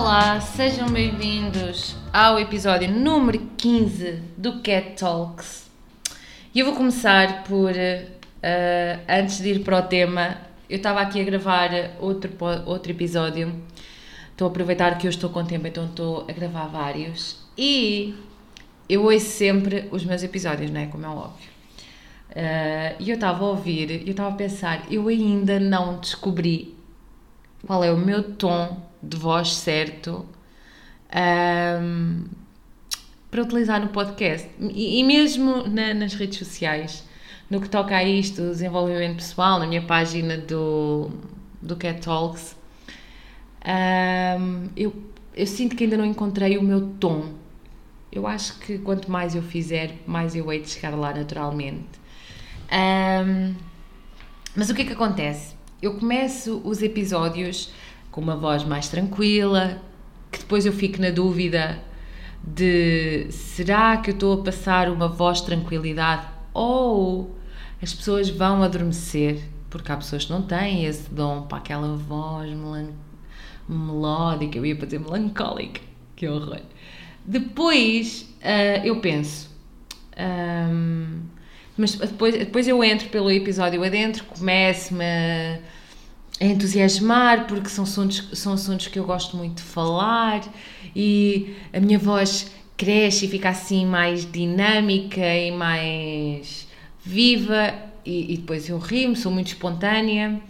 Olá, sejam bem-vindos ao episódio número 15 do Cat Talks. E eu vou começar por, uh, antes de ir para o tema, eu estava aqui a gravar outro, outro episódio. Estou a aproveitar que eu estou com tempo, então estou a gravar vários. E eu ouço sempre os meus episódios, não é? Como é óbvio. Uh, e eu estava a ouvir, eu estava a pensar, eu ainda não descobri qual é o meu tom de voz certo um, para utilizar no podcast e, e mesmo na, nas redes sociais. No que toca a isto, desenvolvimento pessoal, na minha página do, do Cat Talks, um, eu, eu sinto que ainda não encontrei o meu tom. Eu acho que quanto mais eu fizer, mais eu hei de chegar lá naturalmente. Um, mas o que é que acontece? Eu começo os episódios com uma voz mais tranquila, que depois eu fico na dúvida de será que eu estou a passar uma voz de tranquilidade ou as pessoas vão adormecer, porque há pessoas que não têm esse dom para aquela voz melan melódica, eu ia para dizer melancólica, que horror. Depois uh, eu penso, um, mas depois, depois eu entro pelo episódio adentro, começo-me a a entusiasmar, porque são assuntos, são assuntos que eu gosto muito de falar e a minha voz cresce e fica assim mais dinâmica e mais viva e, e depois eu rimo, sou muito espontânea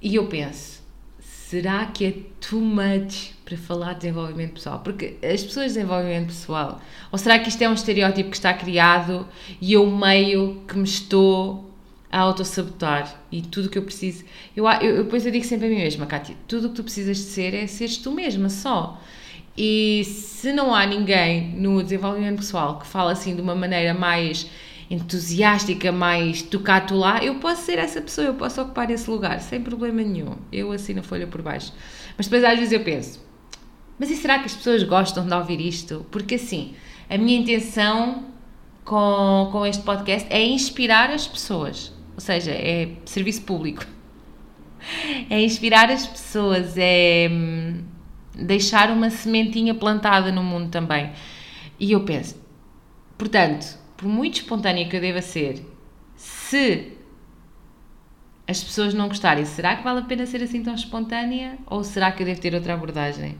e eu penso, será que é too much para falar de desenvolvimento pessoal? Porque as pessoas de desenvolvimento pessoal, ou será que isto é um estereótipo que está criado e eu meio que me estou a autossabotar e tudo o que eu preciso. Eu, eu, depois eu digo sempre a mim mesma, Kátia, tudo o que tu precisas de ser é seres tu mesma só. E se não há ninguém no desenvolvimento pessoal que fala assim de uma maneira mais entusiástica, mais tocato lá, eu posso ser essa pessoa, eu posso ocupar esse lugar sem problema nenhum. Eu assino a folha por baixo. Mas depois às vezes eu penso, mas e será que as pessoas gostam de ouvir isto? Porque assim, a minha intenção com, com este podcast é inspirar as pessoas ou seja, é serviço público. É inspirar as pessoas, é hum, deixar uma sementinha plantada no mundo também. E eu penso, portanto, por muito espontânea que eu deva ser, se as pessoas não gostarem, será que vale a pena ser assim tão espontânea? Ou será que eu devo ter outra abordagem?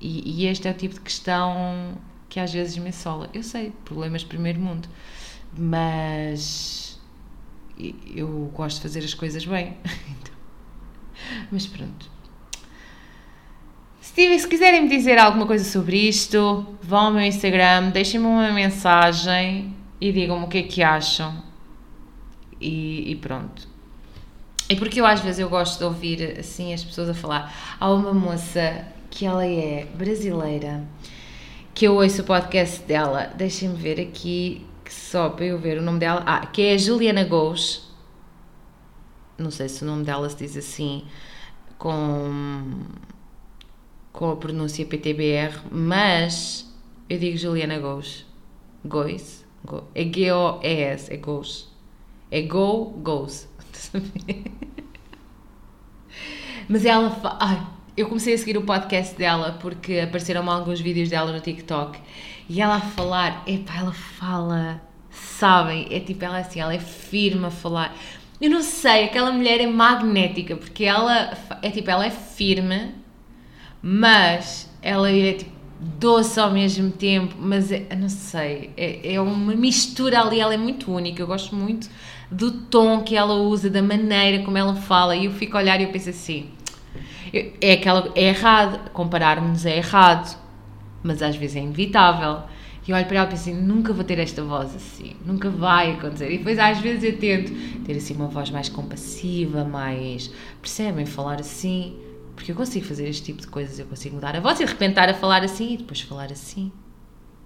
E, e este é o tipo de questão que às vezes me assola. Eu sei, problemas de primeiro mundo, mas eu gosto de fazer as coisas bem. Então, mas pronto. Se, se quiserem me dizer alguma coisa sobre isto, vão ao meu Instagram, deixem-me uma mensagem e digam-me o que é que acham. E, e, pronto. E porque eu às vezes eu gosto de ouvir assim as pessoas a falar. Há uma moça que ela é brasileira que eu ouço o podcast dela. Deixem-me ver aqui só para eu ver o nome dela, ah, que é a Juliana Gous, não sei se o nome dela se diz assim, com, com a pronúncia PTBR, mas eu digo Juliana Gous, Gous, Go, é G-O-E-S, é Gous, é Go, Gous, mas ela, ai, eu comecei a seguir o podcast dela porque apareceram alguns vídeos dela no TikTok e ela a falar, epá, ela fala, sabem, é tipo, ela é assim, ela é firme a falar. Eu não sei, aquela mulher é magnética, porque ela é tipo, ela é firme, mas ela é tipo doce ao mesmo tempo, mas é, não sei, é, é uma mistura ali, ela é muito única, eu gosto muito do tom que ela usa, da maneira como ela fala, e eu fico a olhar e eu penso assim, é aquela, é errado, comparar-nos é errado, mas às vezes é inevitável. E olho para ela e penso assim, nunca vou ter esta voz assim, nunca vai acontecer. E depois às vezes eu tento ter assim uma voz mais compassiva, mais, percebem, falar assim, porque eu consigo fazer este tipo de coisas, eu consigo mudar a voz e de repente estar a falar assim e depois falar assim.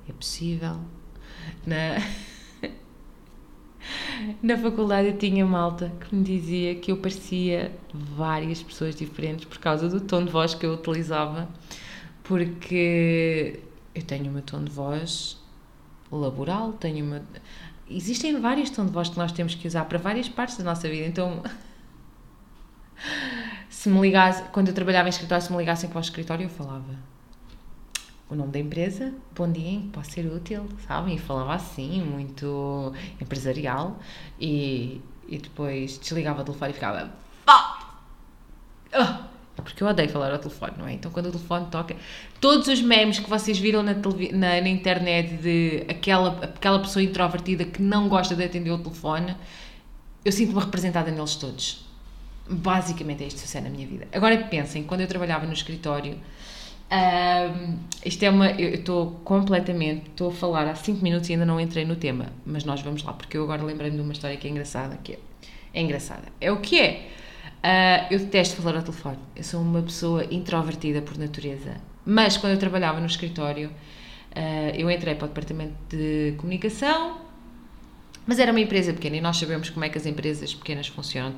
É possível. Na, na faculdade eu tinha malta que me dizia que eu parecia várias pessoas diferentes por causa do tom de voz que eu utilizava porque eu tenho o meu tom de voz laboral, tenho uma. Existem vários tons de voz que nós temos que usar para várias partes da nossa vida, então. se me ligasse, quando eu trabalhava em escritório, se me ligassem para o escritório, eu falava o nome da empresa, bom dia, que posso ser útil, sabem? E falava assim, muito empresarial, e, e depois desligava o telefone e ficava. Ah! Porque eu odeio falar ao telefone, não é? Então quando o telefone toca, todos os memes que vocês viram na, na, na internet de aquela, aquela pessoa introvertida que não gosta de atender o telefone, eu sinto-me representada neles todos. Basicamente é isto que sucede na minha vida. Agora pensem, quando eu trabalhava no escritório, um, isto é uma. Eu estou completamente. Estou a falar há 5 minutos e ainda não entrei no tema, mas nós vamos lá, porque eu agora lembrei-me de uma história que é engraçada. Que é, é engraçada. É o que é. Uh, eu detesto falar ao telefone. Eu sou uma pessoa introvertida por natureza. Mas quando eu trabalhava no escritório, uh, eu entrei para o departamento de comunicação, mas era uma empresa pequena e nós sabemos como é que as empresas pequenas funcionam.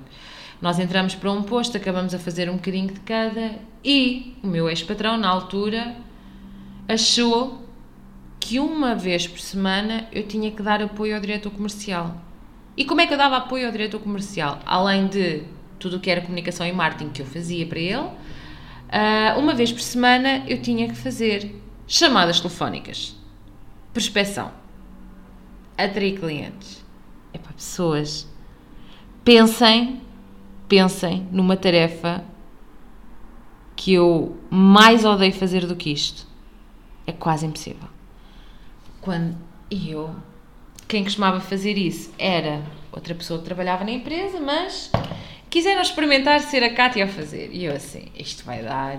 Nós entramos para um posto, acabamos a fazer um bocadinho de cada e o meu ex-patrão, na altura, achou que uma vez por semana eu tinha que dar apoio ao diretor comercial. E como é que eu dava apoio ao diretor comercial? Além de tudo o que era comunicação e marketing que eu fazia para ele, uh, uma vez por semana eu tinha que fazer chamadas telefónicas, prospeção, atrair clientes. É para pessoas. Pensem, pensem numa tarefa que eu mais odeio fazer do que isto. É quase impossível. Quando eu, quem costumava fazer isso era outra pessoa que trabalhava na empresa, mas quiseram experimentar ser a Cátia a fazer. E eu assim, isto vai dar.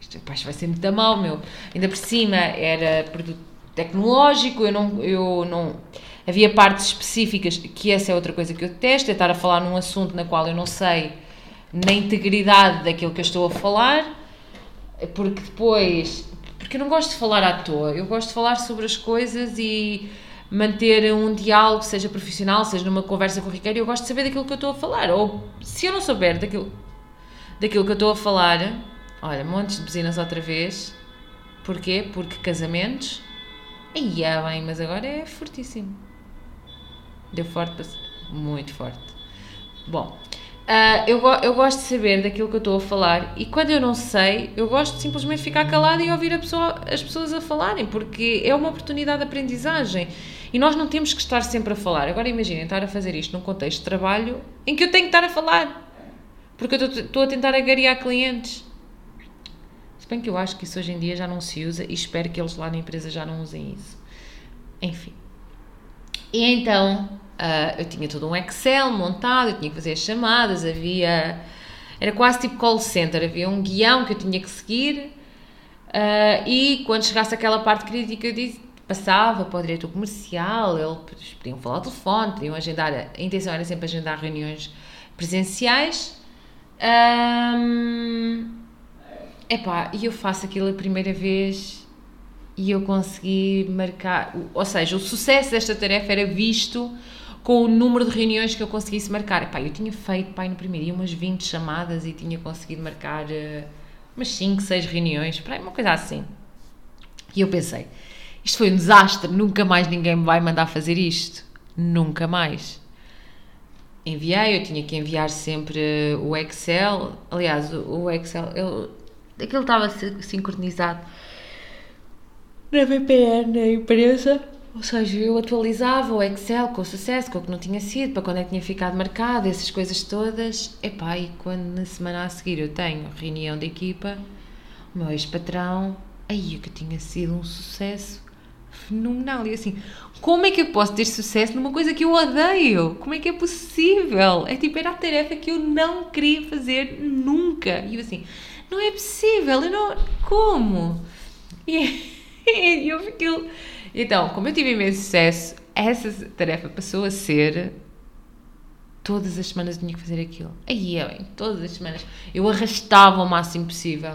Isto, vai ser muito mal, meu. Ainda por cima era produto tecnológico, eu não. Eu não havia partes específicas, que essa é outra coisa que eu detesto, é estar a falar num assunto na qual eu não sei na integridade daquilo que eu estou a falar, porque depois. Porque eu não gosto de falar à toa, eu gosto de falar sobre as coisas e manter um diálogo, seja profissional, seja numa conversa corriqueira, eu gosto de saber daquilo que eu estou a falar. Ou se eu não souber daquilo, daquilo que eu estou a falar, olha, montes de buzinas outra vez. Porquê? Porque casamentos. Aí é bem, mas agora é fortíssimo. Deu forte, muito forte. Bom, Uh, eu, eu gosto de saber daquilo que eu estou a falar e quando eu não sei, eu gosto de simplesmente ficar calada e ouvir pessoa, as pessoas a falarem, porque é uma oportunidade de aprendizagem e nós não temos que estar sempre a falar. Agora imaginem estar a fazer isto num contexto de trabalho em que eu tenho que estar a falar, porque eu estou a tentar agariar clientes. Se bem que eu acho que isso hoje em dia já não se usa e espero que eles lá na empresa já não usem isso. Enfim. E então Uh, eu tinha todo um Excel montado, eu tinha que fazer as chamadas, havia. Era quase tipo call center, havia um guião que eu tinha que seguir uh, e quando chegasse aquela parte crítica eu disse, passava para o diretor comercial, eles podiam falar ao telefone, podiam agendar, a intenção era sempre agendar reuniões presenciais. Um, epá, e eu faço aquilo a primeira vez e eu consegui marcar, ou seja, o sucesso desta tarefa era visto com o número de reuniões que eu conseguisse marcar. Epá, eu tinha feito pai, no primeiro dia umas 20 chamadas e tinha conseguido marcar uh, umas 5, 6 reuniões, epá, uma coisa assim. E eu pensei, isto foi um desastre, nunca mais ninguém me vai mandar fazer isto. Nunca mais. Enviei, eu tinha que enviar sempre o Excel. Aliás, o Excel, ele, aquilo estava sincronizado na VPN na empresa ou seja, eu atualizava o Excel com o sucesso, com o que não tinha sido, para quando é que tinha ficado marcado, essas coisas todas. Epá, e quando na semana a seguir eu tenho reunião de equipa, o meu ex-patrão, aí o que tinha sido um sucesso fenomenal. E assim, como é que eu posso ter sucesso numa coisa que eu odeio? Como é que é possível? É tipo, era a tarefa que eu não queria fazer nunca. E eu assim, não é possível, eu não. Como? E, e eu fiquei então, como eu tive imenso sucesso, essa tarefa passou a ser. Todas as semanas eu tinha que fazer aquilo. Aí é bem, todas as semanas. Eu arrastava o máximo possível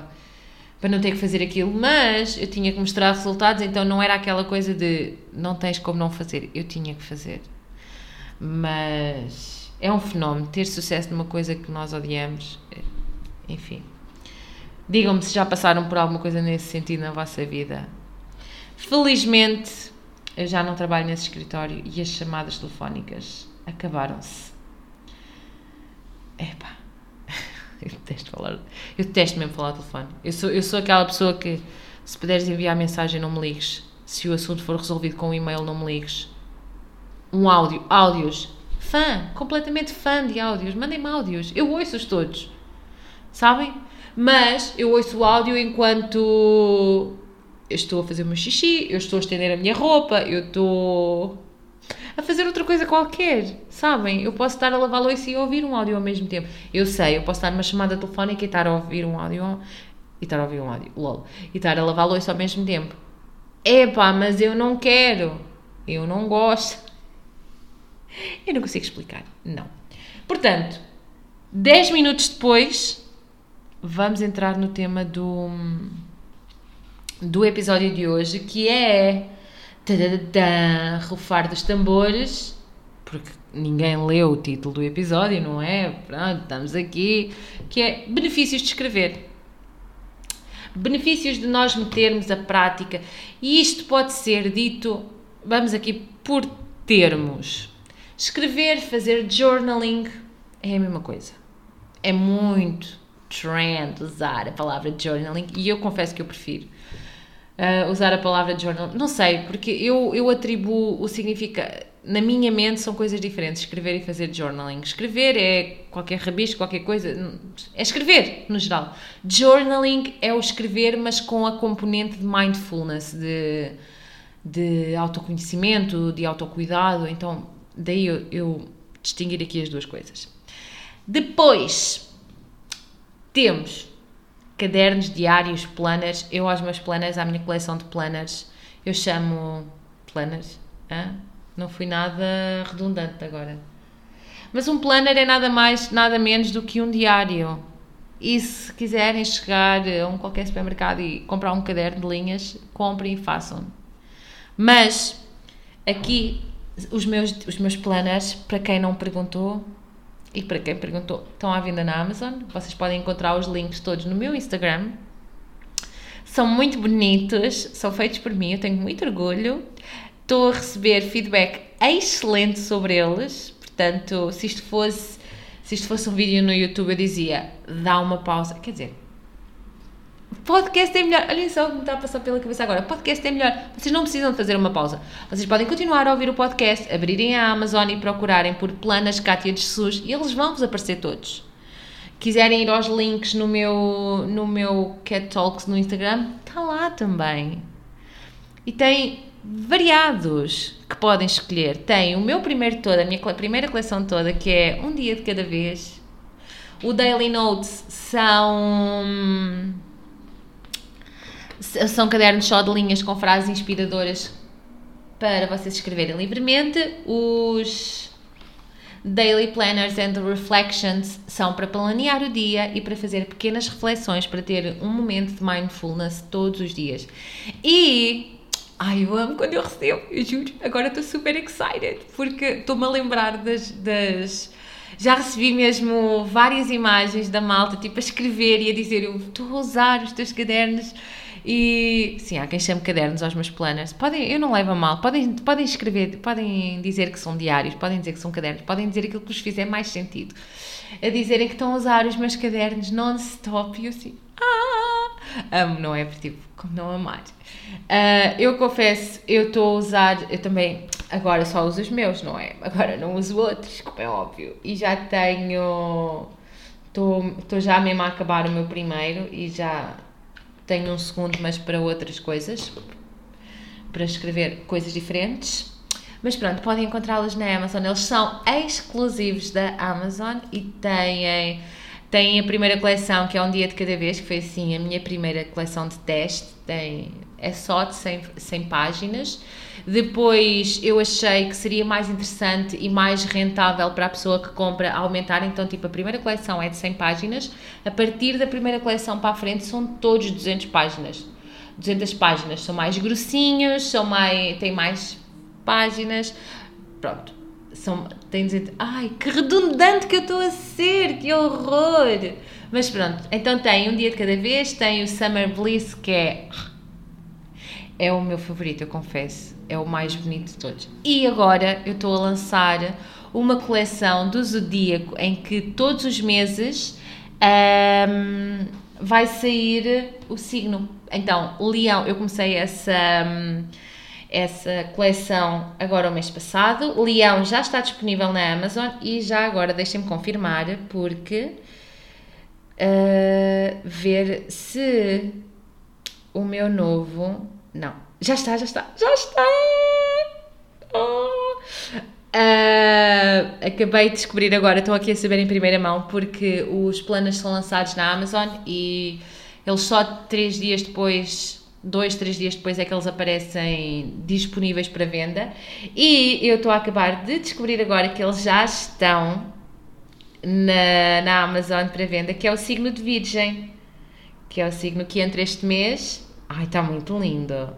para não ter que fazer aquilo, mas eu tinha que mostrar resultados, então não era aquela coisa de não tens como não fazer, eu tinha que fazer. Mas é um fenómeno ter sucesso numa coisa que nós odiamos. Enfim. Digam-me se já passaram por alguma coisa nesse sentido na vossa vida. Felizmente, eu já não trabalho nesse escritório e as chamadas telefónicas acabaram-se. Epá. Eu detesto falar. Eu detesto mesmo falar ao telefone. Eu sou, eu sou aquela pessoa que, se puderes enviar mensagem, não me ligues. Se o assunto for resolvido com um e-mail, não me ligues. Um áudio. Áudios. Fã. Completamente fã de áudios. Mandem-me áudios. Eu ouço-os todos. Sabem? Mas eu ouço o áudio enquanto eu estou a fazer o meu xixi, eu estou a estender a minha roupa, eu estou a fazer outra coisa qualquer, sabem? Eu posso estar a lavar louça e ouvir um áudio ao mesmo tempo. Eu sei, eu posso estar numa chamada telefónica e estar a ouvir um áudio e estar a ouvir um áudio, lol, e estar a lavar louça ao mesmo tempo. Epá, mas eu não quero. Eu não gosto. Eu não consigo explicar. Não. Portanto, 10 minutos depois, vamos entrar no tema do, do episódio de hoje, que é tadadã, rufar dos tambores, porque ninguém leu o título do episódio, não é? Pronto, estamos aqui, que é benefícios de escrever. Benefícios de nós metermos a prática, e isto pode ser dito, vamos aqui por termos. Escrever, fazer journaling é a mesma coisa. É muito trend usar a palavra journaling e eu confesso que eu prefiro uh, usar a palavra journaling. Não sei, porque eu, eu atribuo o significado. Na minha mente são coisas diferentes, escrever e fazer journaling. Escrever é qualquer rabisco, qualquer coisa. É escrever, no geral. Journaling é o escrever, mas com a componente de mindfulness, de, de autoconhecimento, de autocuidado. Então, daí eu, eu distinguir aqui as duas coisas. Depois, temos cadernos, diários, planners. Eu aos meus planners, à minha coleção de planners, eu chamo planners. Hã? Não fui nada redundante agora. Mas um planner é nada mais, nada menos do que um diário. E se quiserem chegar a um qualquer supermercado e comprar um caderno de linhas, comprem e façam. Mas aqui os meus, os meus planners, para quem não perguntou, e para quem perguntou, estão à venda na Amazon. Vocês podem encontrar os links todos no meu Instagram. São muito bonitos, são feitos por mim, eu tenho muito orgulho. Estou a receber feedback excelente sobre eles. Portanto, se isto fosse, se isto fosse um vídeo no YouTube, eu dizia: dá uma pausa. Quer dizer, Podcast é melhor. Olhem só o que me está a passar pela cabeça agora. Podcast é melhor. Vocês não precisam de fazer uma pausa. Vocês podem continuar a ouvir o podcast, abrirem a Amazon e procurarem por Planas Cátia de Jesus e eles vão vos aparecer todos. Quiserem ir aos links no meu, no meu Cat Talks no Instagram, está lá também. E tem variados que podem escolher. Tem o meu primeiro todo, a minha primeira coleção toda, que é um dia de cada vez. O Daily Notes são são cadernos só de linhas com frases inspiradoras para vocês escreverem livremente. Os Daily Planners and Reflections são para planear o dia e para fazer pequenas reflexões, para ter um momento de mindfulness todos os dias. E ai, eu amo quando eu recebo, eu juro, agora estou super excited porque estou-me a lembrar das, das já recebi mesmo várias imagens da malta, tipo a escrever e a dizer: estou a usar os teus cadernos e sim, há quem chame cadernos aos meus planners. Podem, eu não levo a mal, podem, podem escrever, podem dizer que são diários, podem dizer que são cadernos, podem dizer aquilo que vos fizer mais sentido. A dizerem que estão a usar os meus cadernos non-stop e eu assim, ah! Amo, não é? Tipo, como não amar. Uh, eu confesso, eu estou a usar, eu também, agora só uso os meus, não é? Agora não uso outros, como é óbvio. E já tenho, estou já mesmo a acabar o meu primeiro e já tenho um segundo, mas para outras coisas, para escrever coisas diferentes. Mas pronto, podem encontrá-los na Amazon. Eles são exclusivos da Amazon e têm, têm a primeira coleção, que é um dia de cada vez, que foi assim a minha primeira coleção de teste. Tem, é só de 100, 100 páginas. Depois eu achei que seria mais interessante e mais rentável para a pessoa que compra aumentar. Então, tipo, a primeira coleção é de 100 páginas. A partir da primeira coleção para a frente são todos 200 páginas. 200 páginas. São mais grossinhos, são mais, têm mais páginas. Pronto. São, tem dizer, ai, que redundante que eu estou a ser, que horror! Mas pronto, então tem um dia de cada vez, tem o Summer Bliss, que é é o meu favorito, eu confesso. É o mais bonito de todos. E agora eu estou a lançar uma coleção do Zodíaco em que todos os meses um, vai sair o signo. Então, Leão, eu comecei essa, essa coleção agora o mês passado. Leão já está disponível na Amazon e já agora deixem-me confirmar, porque uh, ver se o meu novo. Não, já está, já está, já está! Oh. Uh, acabei de descobrir agora, estou aqui a saber em primeira mão, porque os planos são lançados na Amazon e eles só três dias depois, dois, três dias depois é que eles aparecem disponíveis para venda. E eu estou a acabar de descobrir agora que eles já estão na, na Amazon para venda, que é o signo de Virgem, que é o signo que entra este mês. Ai, está muito lindo.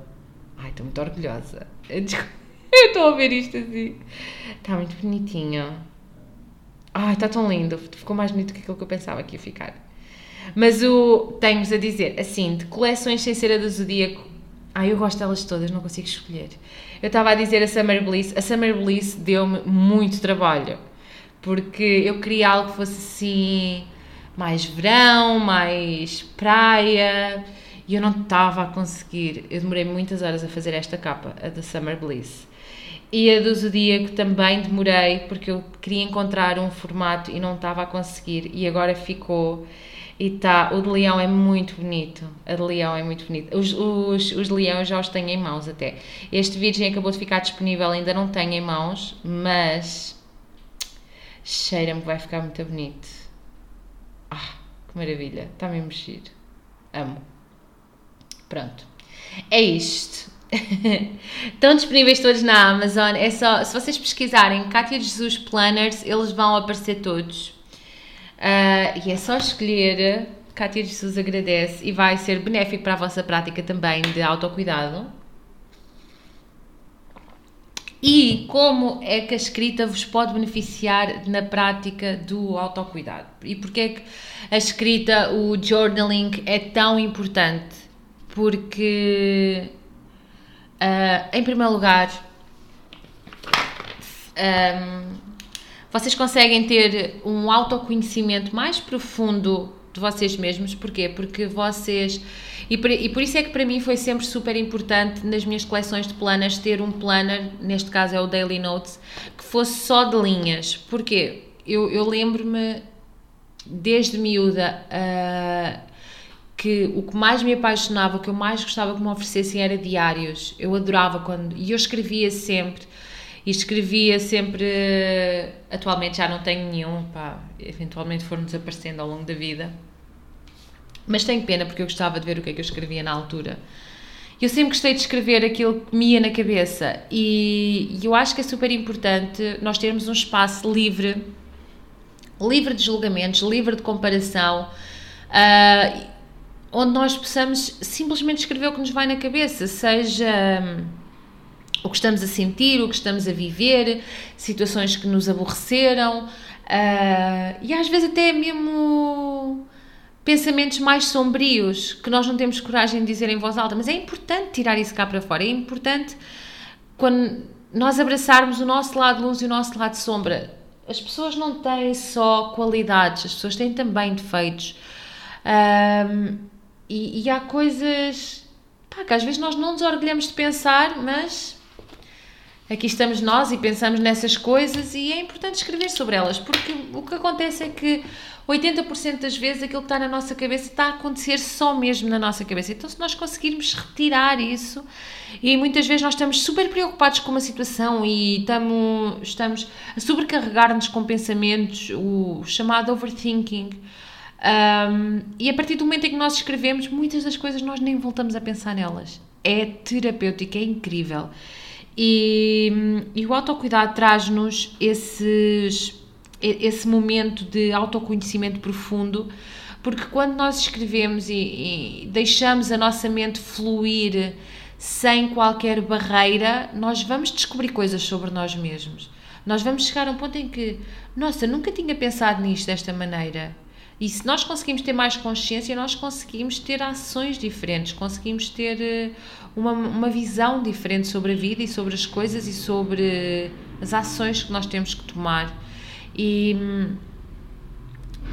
Ai, estou muito orgulhosa. Eu estou a ver isto assim. Está muito bonitinho. Ai, está tão lindo. Ficou mais bonito que aquilo que eu pensava que ia ficar. Mas o tenho-vos a dizer, assim, de coleções sem ser a do Zodíaco, ai, eu gosto delas todas, não consigo escolher. Eu estava a dizer a Summer Bliss, a Summer Bliss deu-me muito trabalho porque eu queria algo que fosse assim mais verão, mais praia e eu não estava a conseguir. Eu demorei muitas horas a fazer esta capa, a da Summer Bliss. E a do Zodíaco também demorei porque eu queria encontrar um formato e não estava a conseguir e agora ficou e tá, o de leão é muito bonito. A de leão é muito bonito. Os, os, os leões já os tenho em mãos até. Este virgem acabou de ficar disponível, ainda não tenho em mãos, mas Cheira-me que vai ficar muito bonito. Ah, que maravilha. Está mesmo mexer. Amo. Pronto. É isto. Estão disponíveis todos na Amazon. É só, se vocês pesquisarem Cátia Jesus Planners, eles vão aparecer todos. Uh, e é só escolher. Cátia Jesus agradece e vai ser benéfico para a vossa prática também de autocuidado e como é que a escrita vos pode beneficiar na prática do autocuidado. E porquê é que a escrita, o journaling é tão importante? Porque, uh, em primeiro lugar, um, vocês conseguem ter um autoconhecimento mais profundo de vocês mesmos. Porquê? Porque vocês e por, e por isso é que para mim foi sempre super importante nas minhas coleções de planners ter um planner, neste caso é o Daily Notes, que fosse só de linhas. Porquê? Eu, eu lembro-me desde miúda uh, que o que mais me apaixonava, o que eu mais gostava que me oferecessem era diários. Eu adorava quando. E eu escrevia sempre. E escrevia sempre. Atualmente já não tenho nenhum, pá, eventualmente foram desaparecendo ao longo da vida mas tenho pena porque eu gostava de ver o que é que eu escrevia na altura. Eu sempre gostei de escrever aquilo que me ia na cabeça e, eu acho que é super importante nós termos um espaço livre, livre de julgamentos, livre de comparação, uh, onde nós possamos simplesmente escrever o que nos vai na cabeça, seja um, o que estamos a sentir, o que estamos a viver, situações que nos aborreceram uh, e às vezes até mesmo pensamentos mais sombrios que nós não temos coragem de dizer em voz alta, mas é importante tirar isso cá para fora, é importante quando nós abraçarmos o nosso lado luz e o nosso lado sombra. As pessoas não têm só qualidades, as pessoas têm também defeitos. Um, e, e, há coisas pá, que às vezes nós não nos orgulhamos de pensar, mas aqui estamos nós e pensamos nessas coisas e é importante escrever sobre elas, porque o que acontece é que 80% das vezes aquilo que está na nossa cabeça está a acontecer só mesmo na nossa cabeça. Então, se nós conseguirmos retirar isso, e muitas vezes nós estamos super preocupados com uma situação e estamos, estamos a sobrecarregar-nos com pensamentos, o chamado overthinking. Um, e a partir do momento em que nós escrevemos, muitas das coisas nós nem voltamos a pensar nelas. É terapêutico, é incrível. E, e o autocuidado traz-nos esse momento de autoconhecimento profundo, porque quando nós escrevemos e, e deixamos a nossa mente fluir sem qualquer barreira, nós vamos descobrir coisas sobre nós mesmos. Nós vamos chegar a um ponto em que, nossa, nunca tinha pensado nisto desta maneira. E se nós conseguimos ter mais consciência, nós conseguimos ter ações diferentes, conseguimos ter eh, uma, uma visão diferente sobre a vida e sobre as coisas e sobre as ações que nós temos que tomar. E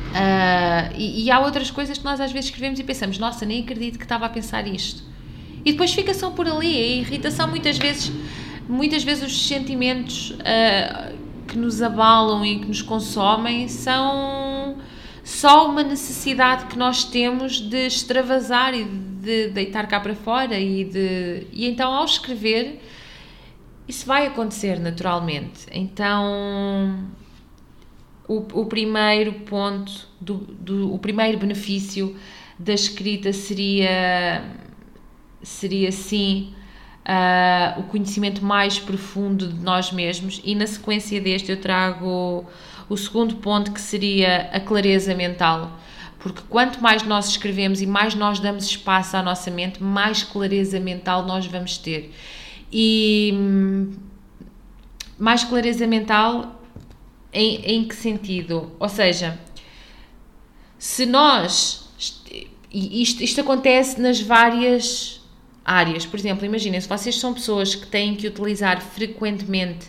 uh, e, e, há outras coisas que nós às vezes escrevemos e pensamos, nossa, nem acredito que estava a pensar isto. E depois fica só por ali. A irritação muitas vezes, muitas vezes os sentimentos uh, que nos abalam e que nos consomem são só uma necessidade que nós temos de extravasar e de deitar cá para fora e de e então ao escrever isso vai acontecer naturalmente. Então o, o primeiro ponto, do, do, o primeiro benefício da escrita seria, seria sim uh, o conhecimento mais profundo de nós mesmos, e na sequência deste eu trago o segundo ponto que seria a clareza mental. Porque quanto mais nós escrevemos e mais nós damos espaço à nossa mente, mais clareza mental nós vamos ter. E hum, mais clareza mental em, em que sentido? Ou seja, se nós. Isto, isto acontece nas várias áreas. Por exemplo, imaginem, se vocês são pessoas que têm que utilizar frequentemente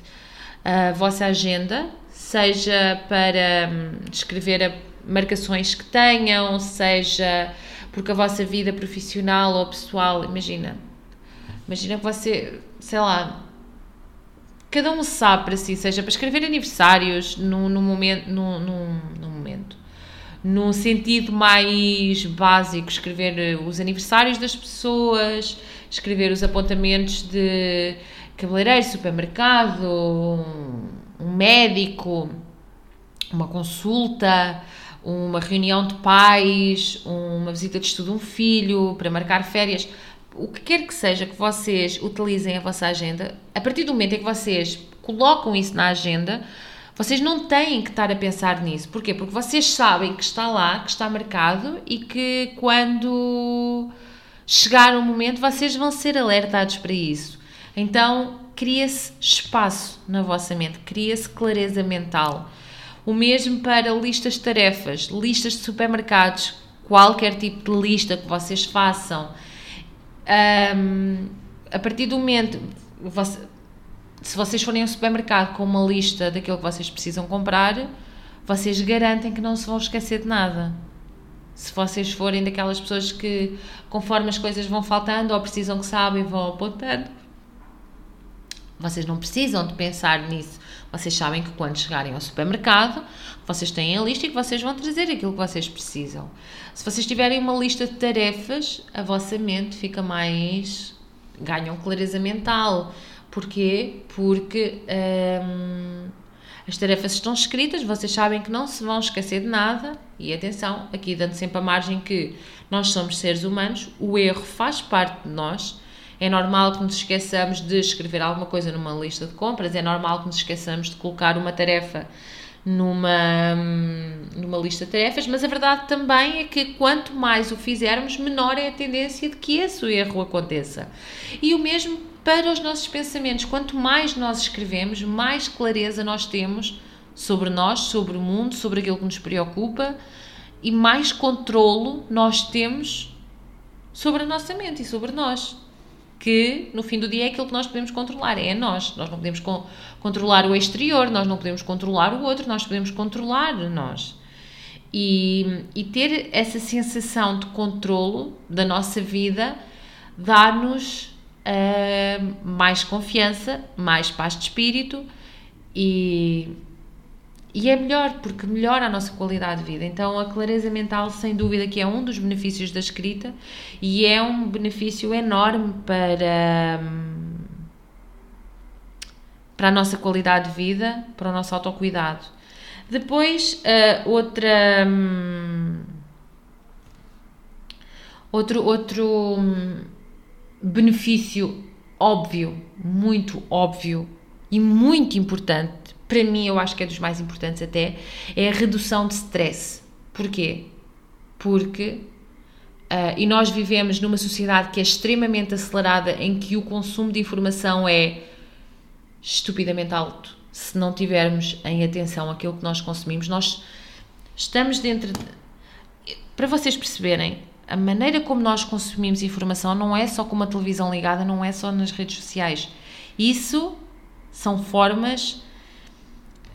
a vossa agenda, seja para hum, escrever marcações que tenham, seja porque a vossa vida profissional ou pessoal, imagina, imagina que você, sei lá, cada um sabe para si, seja para escrever aniversários no, no momento, no, no, no momento, no sentido mais básico, escrever eh, os aniversários das pessoas, escrever os apontamentos de cabeleireiro, supermercado, um, médico, uma consulta, uma reunião de pais, uma visita de estudo de um filho, para marcar férias o que quer que seja que vocês utilizem a vossa agenda, a partir do momento em que vocês colocam isso na agenda, vocês não têm que estar a pensar nisso. Porquê? Porque vocês sabem que está lá, que está marcado e que quando chegar o momento vocês vão ser alertados para isso. Então, cria-se espaço na vossa mente, cria-se clareza mental. O mesmo para listas de tarefas, listas de supermercados, qualquer tipo de lista que vocês façam um, a partir do momento, você, se vocês forem ao supermercado com uma lista daquilo que vocês precisam comprar, vocês garantem que não se vão esquecer de nada. Se vocês forem daquelas pessoas que, conforme as coisas vão faltando ou precisam que sabem, vão apontando, vocês não precisam de pensar nisso. Vocês sabem que quando chegarem ao supermercado, vocês têm a lista e que vocês vão trazer aquilo que vocês precisam. Se vocês tiverem uma lista de tarefas, a vossa mente fica mais. ganham clareza mental. Porquê? Porque hum, as tarefas estão escritas, vocês sabem que não se vão esquecer de nada. E atenção, aqui dando sempre a margem que nós somos seres humanos, o erro faz parte de nós é normal que nos esqueçamos de escrever alguma coisa numa lista de compras, é normal que nos esqueçamos de colocar uma tarefa numa, numa lista de tarefas, mas a verdade também é que quanto mais o fizermos, menor é a tendência de que esse erro aconteça. E o mesmo para os nossos pensamentos. Quanto mais nós escrevemos, mais clareza nós temos sobre nós, sobre o mundo, sobre aquilo que nos preocupa e mais controlo nós temos sobre a nossa mente e sobre nós que no fim do dia é aquilo que nós podemos controlar, é nós. Nós não podemos co controlar o exterior, nós não podemos controlar o outro, nós podemos controlar nós. E, e ter essa sensação de controlo da nossa vida dá-nos uh, mais confiança, mais paz de espírito e e é melhor, porque melhora a nossa qualidade de vida. Então, a clareza mental, sem dúvida, que é um dos benefícios da escrita e é um benefício enorme para, para a nossa qualidade de vida, para o nosso autocuidado. Depois, uh, outra. Um, outro, outro um, benefício óbvio, muito óbvio e muito importante para mim eu acho que é dos mais importantes até, é a redução de stress. Porquê? Porque Uh, e nós vivemos numa sociedade que é extremamente acelerada, em que o consumo de informação é estupidamente alto. Se não tivermos em atenção aquilo que nós consumimos, nós estamos dentro. De... Para vocês perceberem, a maneira como nós consumimos informação não é só com uma televisão ligada, não é só nas redes sociais. Isso são formas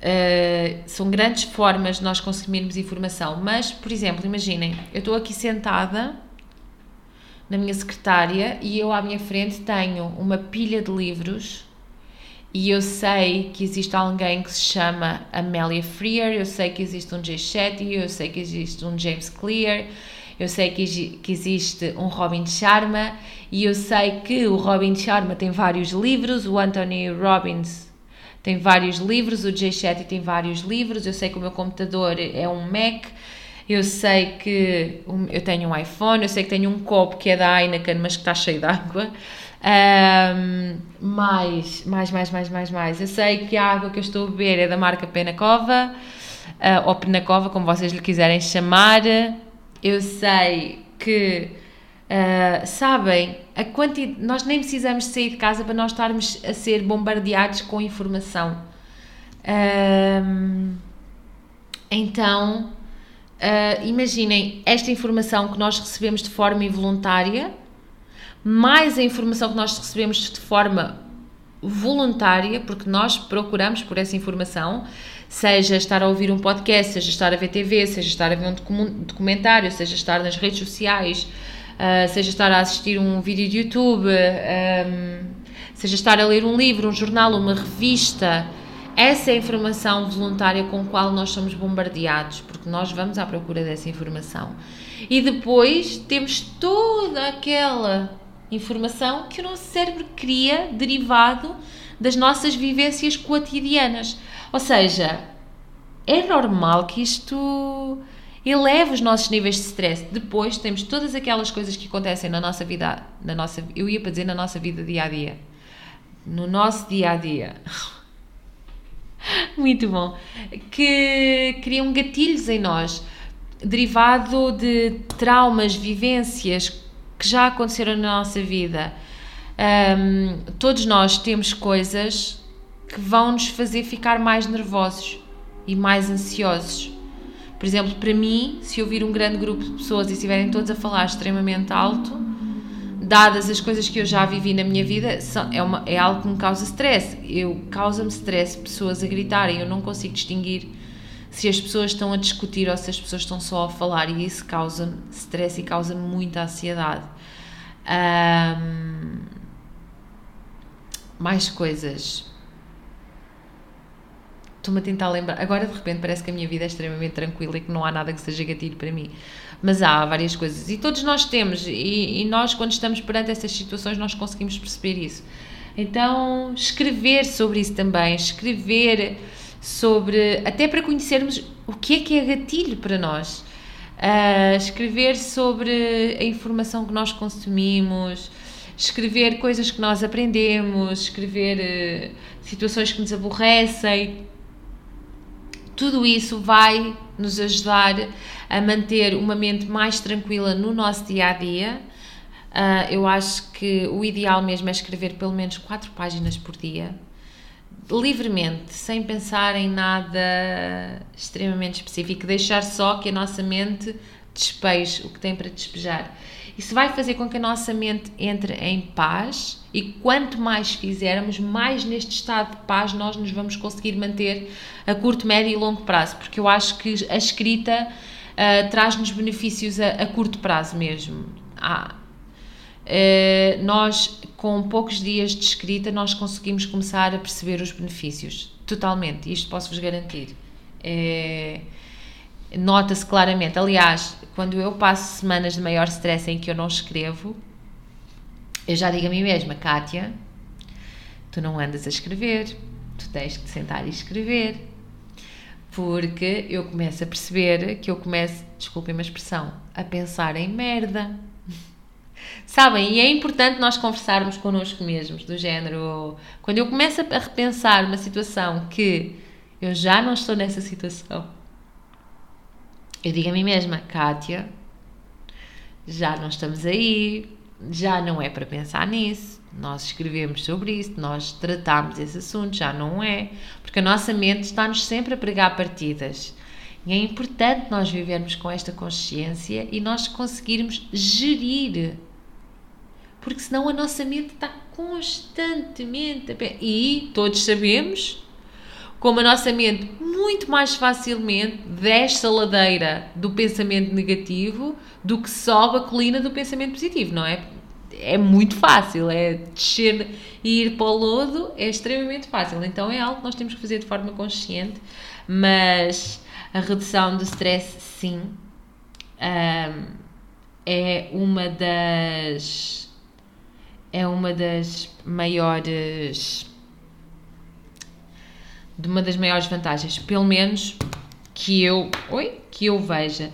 Uh, são grandes formas de nós consumirmos informação, mas, por exemplo, imaginem, eu estou aqui sentada na minha secretária e eu à minha frente tenho uma pilha de livros e eu sei que existe alguém que se chama Amelia Freer, eu sei que existe um Jay Shetty, eu sei que existe um James Clear, eu sei que, que existe um Robin Sharma e eu sei que o Robin Sharma tem vários livros, o Anthony Robbins tem vários livros, o Jay Shetty tem vários livros, eu sei que o meu computador é um Mac, eu sei que eu tenho um iPhone, eu sei que tenho um copo que é da Heineken, mas que está cheio de água. Um, mais, mais, mais, mais, mais, mais. Eu sei que a água que eu estou a beber é da marca Penacova, uh, ou Penacova, como vocês lhe quiserem chamar eu sei que, uh, sabem, a quantidade, nós nem precisamos sair de casa para nós estarmos a ser bombardeados com informação. Uh, então, uh, imaginem esta informação que nós recebemos de forma involuntária, mais a informação que nós recebemos de forma voluntária, porque nós procuramos por essa informação, seja estar a ouvir um podcast, seja estar a ver TV, seja estar a ver um documentário, seja estar nas redes sociais, uh, seja estar a assistir um vídeo de YouTube, um, seja estar a ler um livro, um jornal, uma revista. Essa é a informação voluntária com a qual nós somos bombardeados, porque nós vamos à procura dessa informação. E depois temos toda aquela informação que o nosso cérebro cria derivado das nossas vivências cotidianas. Ou seja, é normal que isto eleve os nossos níveis de stress. Depois temos todas aquelas coisas que acontecem na nossa vida, na nossa, eu ia para dizer na nossa vida dia a dia. No nosso dia a dia. Muito bom. Que criam gatilhos em nós, derivado de traumas, vivências que já aconteceram na nossa vida. Um, todos nós temos coisas que vão nos fazer ficar mais nervosos e mais ansiosos. Por exemplo, para mim, se eu vir um grande grupo de pessoas e estiverem todos a falar extremamente alto, dadas as coisas que eu já vivi na minha vida, é, uma, é algo que me causa stress. Eu causa-me stress pessoas a gritarem, eu não consigo distinguir se as pessoas estão a discutir ou se as pessoas estão só a falar e isso causa-me stress e causa-me muita ansiedade. Um, mais coisas. Estou-me a tentar lembrar. Agora, de repente, parece que a minha vida é extremamente tranquila e que não há nada que seja gatilho para mim. Mas há várias coisas. E todos nós temos. E, e nós, quando estamos perante essas situações, nós conseguimos perceber isso. Então, escrever sobre isso também. Escrever sobre. Até para conhecermos o que é que é gatilho para nós. Uh, escrever sobre a informação que nós consumimos escrever coisas que nós aprendemos, escrever uh, situações que nos aborrecem, tudo isso vai nos ajudar a manter uma mente mais tranquila no nosso dia a dia. Uh, eu acho que o ideal mesmo é escrever pelo menos quatro páginas por dia, livremente, sem pensar em nada extremamente específico, deixar só que a nossa mente despeje o que tem para despejar. Isso vai fazer com que a nossa mente entre em paz e quanto mais fizermos, mais neste estado de paz nós nos vamos conseguir manter a curto, médio e longo prazo, porque eu acho que a escrita uh, traz-nos benefícios a, a, curto prazo mesmo. Ah, uh, nós, com poucos dias de escrita, nós conseguimos começar a perceber os benefícios, totalmente, isto posso-vos garantir. É, Nota-se claramente, aliás, quando eu passo semanas de maior stress em que eu não escrevo, eu já digo a mim mesma, Kátia, tu não andas a escrever, tu tens que sentar e escrever. Porque eu começo a perceber que eu começo, desculpem a expressão, a pensar em merda. Sabem? E é importante nós conversarmos connosco mesmos, do género. Quando eu começo a repensar uma situação que eu já não estou nessa situação, eu digo a mim mesma, Kátia, já não estamos aí, já não é para pensar nisso, nós escrevemos sobre isso, nós tratamos esse assunto, já não é, porque a nossa mente está-nos sempre a pregar partidas. E é importante nós vivermos com esta consciência e nós conseguirmos gerir. Porque senão a nossa mente está constantemente a... E todos sabemos como a nossa mente muito mais facilmente desce a ladeira do pensamento negativo do que sobe a colina do pensamento positivo, não é? É muito fácil, é descer e ir para o lodo é extremamente fácil. Então é algo que nós temos que fazer de forma consciente, mas a redução do stress, sim, um, é uma das é uma das maiores de uma das maiores vantagens, pelo menos que eu, oi, que eu veja.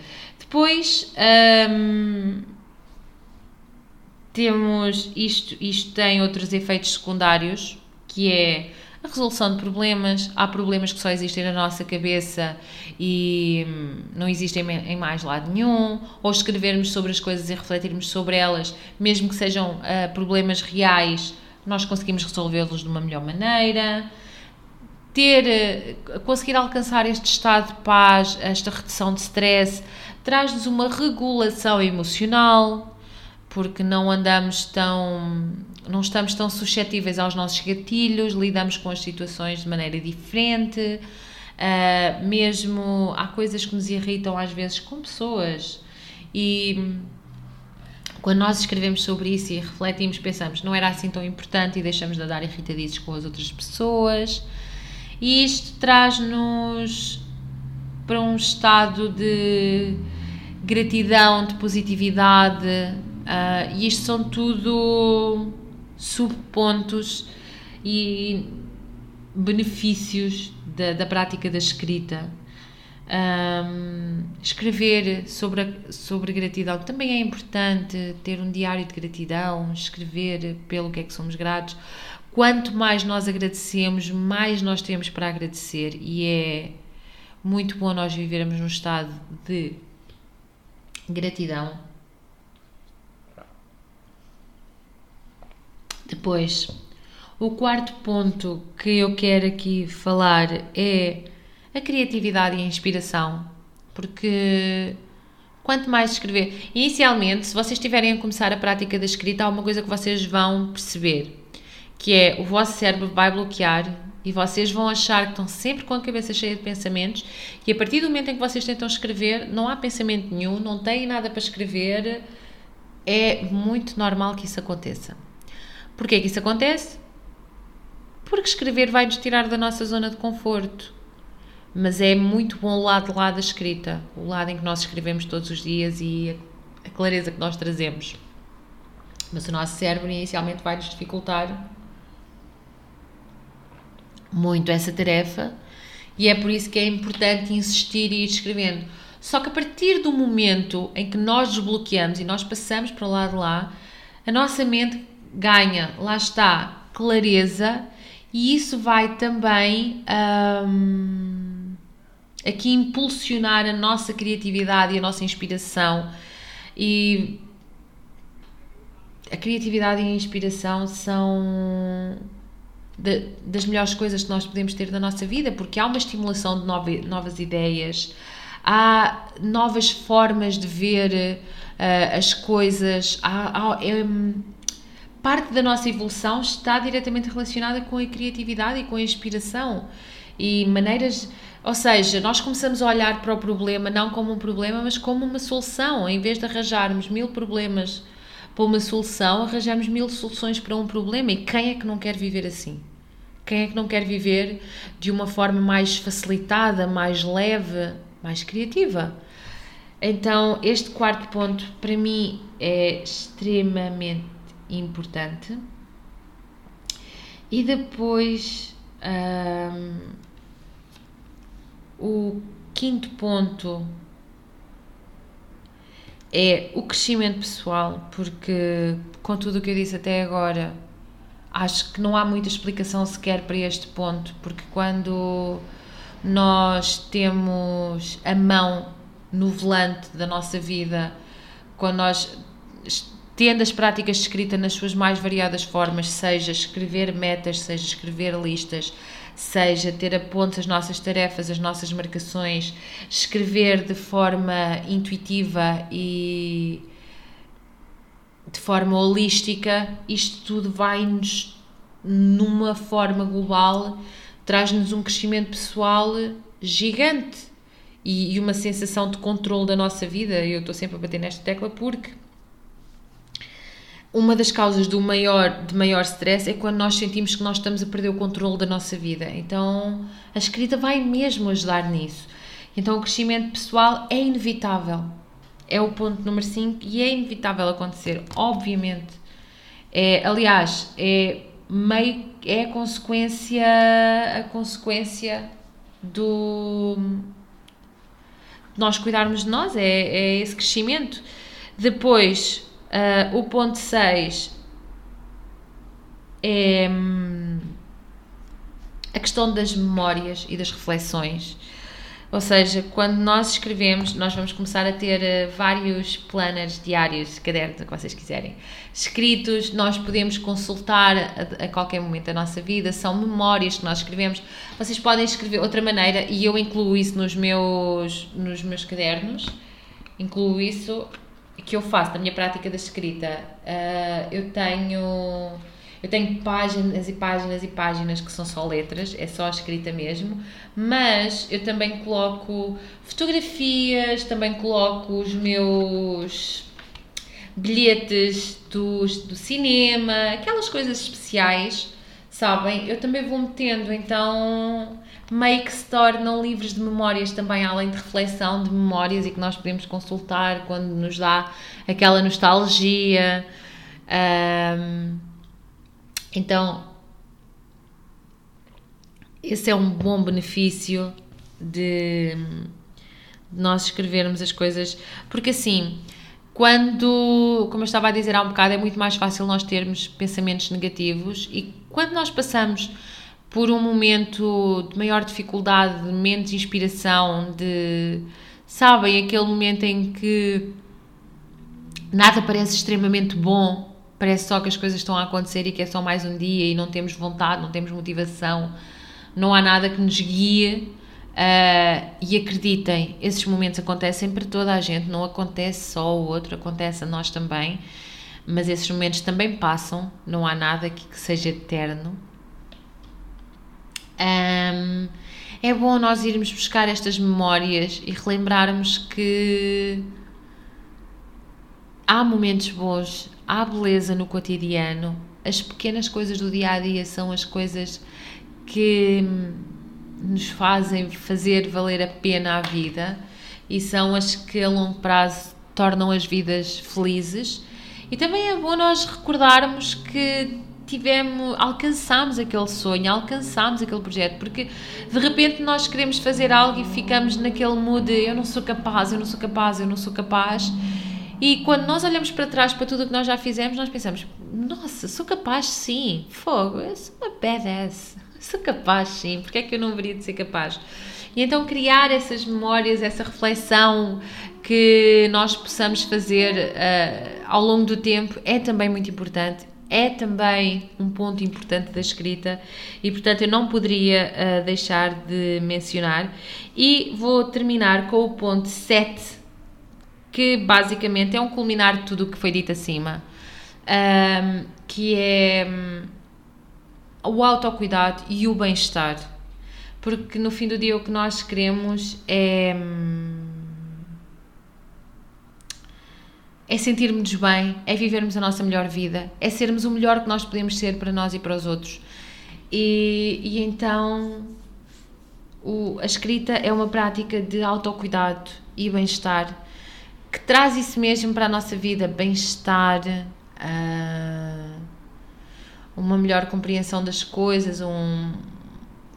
Depois hum, temos isto, isto tem outros efeitos secundários, que é a resolução de problemas. Há problemas que só existem na nossa cabeça e hum, não existem em mais lado nenhum. Ou escrevermos sobre as coisas e refletirmos sobre elas, mesmo que sejam uh, problemas reais, nós conseguimos resolvê-los de uma melhor maneira ter, eh, conseguir alcançar este estado de paz, esta redução de stress, traz-nos uma regulação emocional, porque não andamos tão, não estamos tão suscetíveis aos nossos gatilhos, lidamos com as situações de maneira diferente, uh, mesmo há coisas que nos irritam às vezes com pessoas e quando nós escrevemos sobre isso e refletimos, pensamos não era assim tão importante e deixamos de andar irritadiços com as outras pessoas. E isto traz-nos para um estado de gratidão, de positividade, uh, e isto são tudo subpontos e benefícios da, da prática da escrita. Um, escrever sobre, a, sobre gratidão também é importante ter um diário de gratidão, escrever pelo que é que somos gratos, Quanto mais nós agradecemos, mais nós temos para agradecer, e é muito bom nós vivermos num estado de gratidão. Depois, o quarto ponto que eu quero aqui falar é a criatividade e a inspiração, porque quanto mais escrever, inicialmente, se vocês estiverem a começar a prática da escrita, há uma coisa que vocês vão perceber que é o vosso cérebro vai bloquear e vocês vão achar que estão sempre com a cabeça cheia de pensamentos e a partir do momento em que vocês tentam escrever, não há pensamento nenhum, não têm nada para escrever, é muito normal que isso aconteça. Porquê que isso acontece? Porque escrever vai nos tirar da nossa zona de conforto. Mas é muito bom o lado lá da escrita, o lado em que nós escrevemos todos os dias e a clareza que nós trazemos. Mas o nosso cérebro inicialmente vai nos dificultar muito essa tarefa e é por isso que é importante insistir e ir escrevendo. Só que a partir do momento em que nós desbloqueamos e nós passamos para o lado de lá, a nossa mente ganha, lá está, clareza e isso vai também hum, aqui impulsionar a nossa criatividade e a nossa inspiração e a criatividade e a inspiração são de, das melhores coisas que nós podemos ter da nossa vida, porque há uma estimulação de novas ideias, há novas formas de ver uh, as coisas, há, há é, parte da nossa evolução está diretamente relacionada com a criatividade e com a inspiração e maneiras, ou seja, nós começamos a olhar para o problema não como um problema, mas como uma solução, em vez de arranjarmos mil problemas para uma solução, arranjamos mil soluções para um problema. E quem é que não quer viver assim? Quem é que não quer viver de uma forma mais facilitada, mais leve, mais criativa? Então, este quarto ponto para mim é extremamente importante. E depois, um, o quinto ponto é o crescimento pessoal, porque com tudo o que eu disse até agora, acho que não há muita explicação sequer para este ponto, porque quando nós temos a mão no volante da nossa vida, quando nós tendo as práticas de escrita nas suas mais variadas formas, seja escrever metas, seja escrever listas, seja ter a ponto as nossas tarefas, as nossas marcações, escrever de forma intuitiva e de forma holística, isto tudo vai-nos, numa forma global, traz-nos um crescimento pessoal gigante e, uma sensação de controle da nossa vida. Eu estou sempre a bater nesta tecla porque uma das causas do maior, de maior stress é quando nós sentimos que nós estamos a perder o controle da nossa vida. Então, a escrita vai mesmo ajudar nisso. Então, o crescimento pessoal é inevitável. É o ponto número 5 e é inevitável acontecer, obviamente. É, aliás, é meio é a consequência a consequência do de nós cuidarmos de nós, é, é esse crescimento. Depois, Uh, o ponto 6 é hum, a questão das memórias e das reflexões. Ou seja, quando nós escrevemos, nós vamos começar a ter uh, vários planners diários, cadernos, o que vocês quiserem, escritos, nós podemos consultar a, a, qualquer momento da nossa vida, são memórias que nós escrevemos. Vocês podem escrever outra maneira e eu incluo isso nos meus, nos meus cadernos, incluo isso que eu faço na minha prática da escrita, uh, eu tenho eu tenho páginas e páginas e páginas que são só letras, é só escrita mesmo, mas eu também coloco fotografias, também coloco os meus bilhetes do, do cinema, aquelas coisas especiais, sabem? Eu também vou metendo, então meio que se tornam livros de memórias também, além de reflexão de memórias e que nós podemos consultar quando nos dá aquela nostalgia. Um, então, esse é um bom benefício de, de nós escrevermos as coisas, porque assim, quando, como eu estava a dizer há um bocado, é muito mais fácil nós termos pensamentos negativos e quando nós passamos por um momento de maior dificuldade, de menos inspiração, de. Sabem, aquele momento em que nada parece extremamente bom, parece só que as coisas estão a acontecer e que é só mais um dia e não temos vontade, não temos motivação, não há nada que nos guie. Uh, e acreditem, esses momentos acontecem para toda a gente, não acontece só o outro, acontece a nós também, mas esses momentos também passam, não há nada que, que seja eterno. Um, é bom nós irmos buscar estas memórias e relembrarmos que há momentos bons, há beleza no cotidiano, as pequenas coisas do dia a dia são as coisas que nos fazem fazer valer a pena a vida e são as que a longo prazo tornam as vidas felizes. E também é bom nós recordarmos que tivemos, alcançámos aquele sonho, alcançámos aquele projeto, porque de repente nós queremos fazer algo e ficamos naquele mood eu não sou capaz, eu não sou capaz, eu não sou capaz. E quando nós olhamos para trás para tudo o que nós já fizemos, nós pensamos: nossa, sou capaz sim, fogo, eu sou uma badass, sou capaz sim, porque é que eu não deveria de ser capaz? E então criar essas memórias, essa reflexão que nós possamos fazer uh, ao longo do tempo é também muito importante é também um ponto importante da escrita e, portanto, eu não poderia uh, deixar de mencionar. E vou terminar com o ponto 7, que basicamente é um culminar de tudo o que foi dito acima, um, que é um, o autocuidado e o bem-estar. Porque no fim do dia o que nós queremos é. Um, é sentirmos bem, é vivermos a nossa melhor vida, é sermos o melhor que nós podemos ser para nós e para os outros. E, e então o, a escrita é uma prática de autocuidado e bem-estar que traz isso mesmo para a nossa vida: bem-estar, uh, uma melhor compreensão das coisas, um,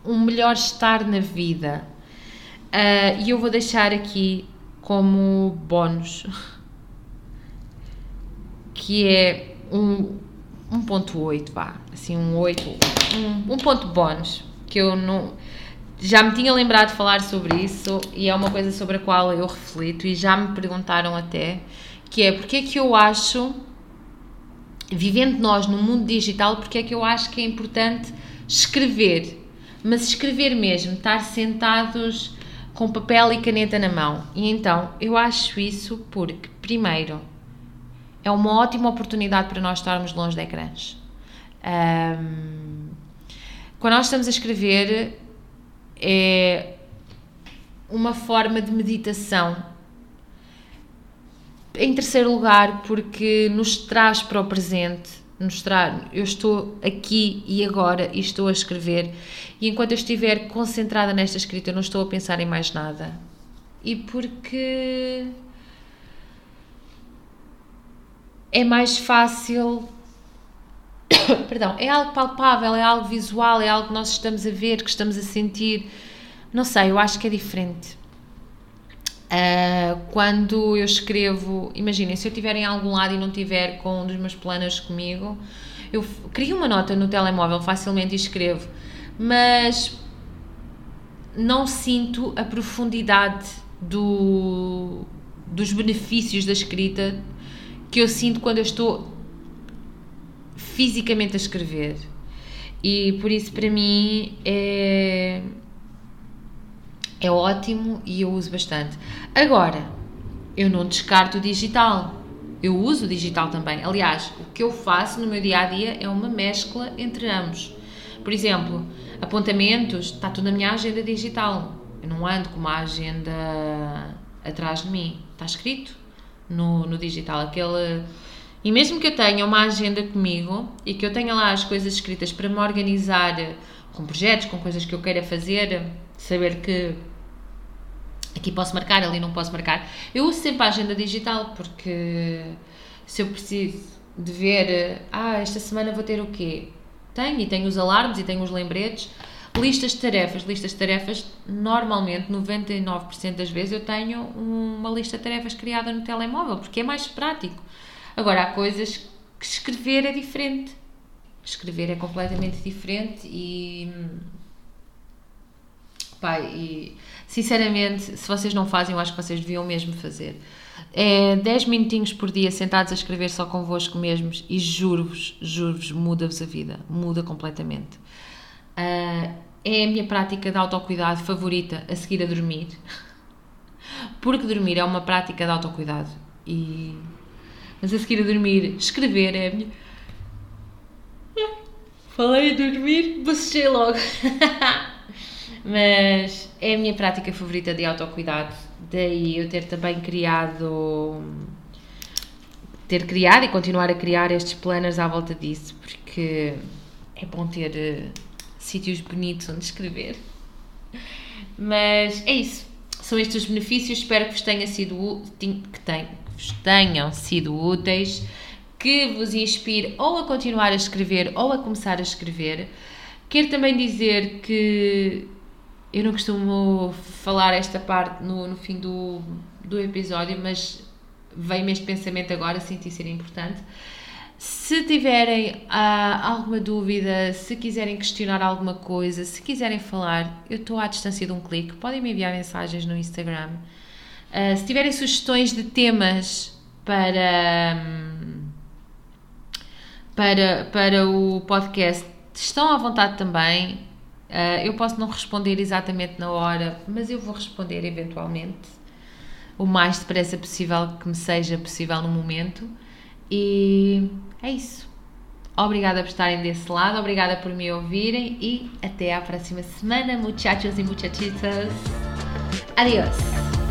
um melhor estar na vida. Uh, e eu vou deixar aqui como bónus que é um 1.8, vá, assim um 8, um, um ponto bónus, que eu não já me tinha lembrado de falar sobre isso e é uma coisa sobre a qual eu reflito e já me perguntaram até, que é porque é que eu acho, vivendo nós no mundo digital, porque é que eu acho que é importante escrever, mas escrever mesmo, estar sentados com papel e caneta na mão. E então, eu acho isso porque, primeiro, é uma ótima oportunidade para nós estarmos longe de ecrãs. Um, quando nós estamos a escrever, é uma forma de meditação. Em terceiro lugar, porque nos traz para o presente, nos traz, eu estou aqui e agora e estou a escrever, e enquanto eu estiver concentrada nesta escrita, eu não estou a pensar em mais nada. E porque é mais fácil. Perdão, é algo palpável, é algo visual, é algo que nós estamos a ver, que estamos a sentir. Não sei, eu acho que é diferente. Uh, quando eu escrevo, imaginem, se eu estiver em algum lado e não tiver com um dos meus planos comigo, eu crio uma nota no telemóvel facilmente e escrevo, mas não sinto a profundidade do, dos benefícios da escrita que eu sinto quando eu estou fisicamente a escrever. E por isso, para mim, é é ótimo e eu uso bastante. Agora, eu não descarto o digital. Eu uso o digital também. Aliás, o que eu faço no meu dia a dia é uma mescla entre ambos. Por exemplo, apontamentos, está tudo na minha agenda digital. Eu não ando com uma agenda atrás de mim. Está escrito no, no digital. Aquele. E mesmo que eu tenha uma agenda comigo e que eu tenha lá as coisas escritas para me organizar com projetos, com coisas que eu queira fazer, saber que aqui posso marcar, ali não posso marcar. Eu uso sempre a agenda digital porque se eu preciso de ver, ah, esta semana vou ter o quê? Tenho e tenho os alarmes e tenho os lembretes. Listas de tarefas, listas de tarefas, normalmente 99% das vezes eu tenho uma lista de tarefas criada no telemóvel porque é mais prático. Agora há coisas que escrever é diferente. Escrever é completamente diferente e Pai, e sinceramente, se vocês não fazem, eu acho que vocês deviam mesmo fazer. É 10 minutinhos por dia sentados a escrever só convosco mesmos e juro-vos, juro-vos, muda-vos a vida, muda completamente. Uh, é a minha prática de autocuidado favorita a seguir a dormir, porque dormir é uma prática de autocuidado e mas a seguir a dormir, escrever é a minha. Falei a dormir, bocejei logo. Mas é a minha prática favorita de autocuidado. Daí eu ter também criado. ter criado e continuar a criar estes planners à volta disso, porque é bom ter uh, sítios bonitos onde escrever. Mas é isso. São estes os benefícios. Espero que vos tenha sido que, tenham sido úteis, que vos inspire ou a continuar a escrever ou a começar a escrever. Quero também dizer que eu não costumo falar esta parte no, no fim do, do episódio, mas veio-me este pensamento agora, senti ser importante. Se tiverem ah, alguma dúvida, se quiserem questionar alguma coisa, se quiserem falar, eu estou à distância de um clique, podem me enviar mensagens no Instagram. Uh, se tiverem sugestões de temas para, para, para o podcast, estão à vontade também. Uh, eu posso não responder exatamente na hora, mas eu vou responder eventualmente, o mais depressa possível que me seja possível no momento. E é isso. Obrigada por estarem desse lado, obrigada por me ouvirem e até à próxima semana, muchachos e muchachitas. Adiós!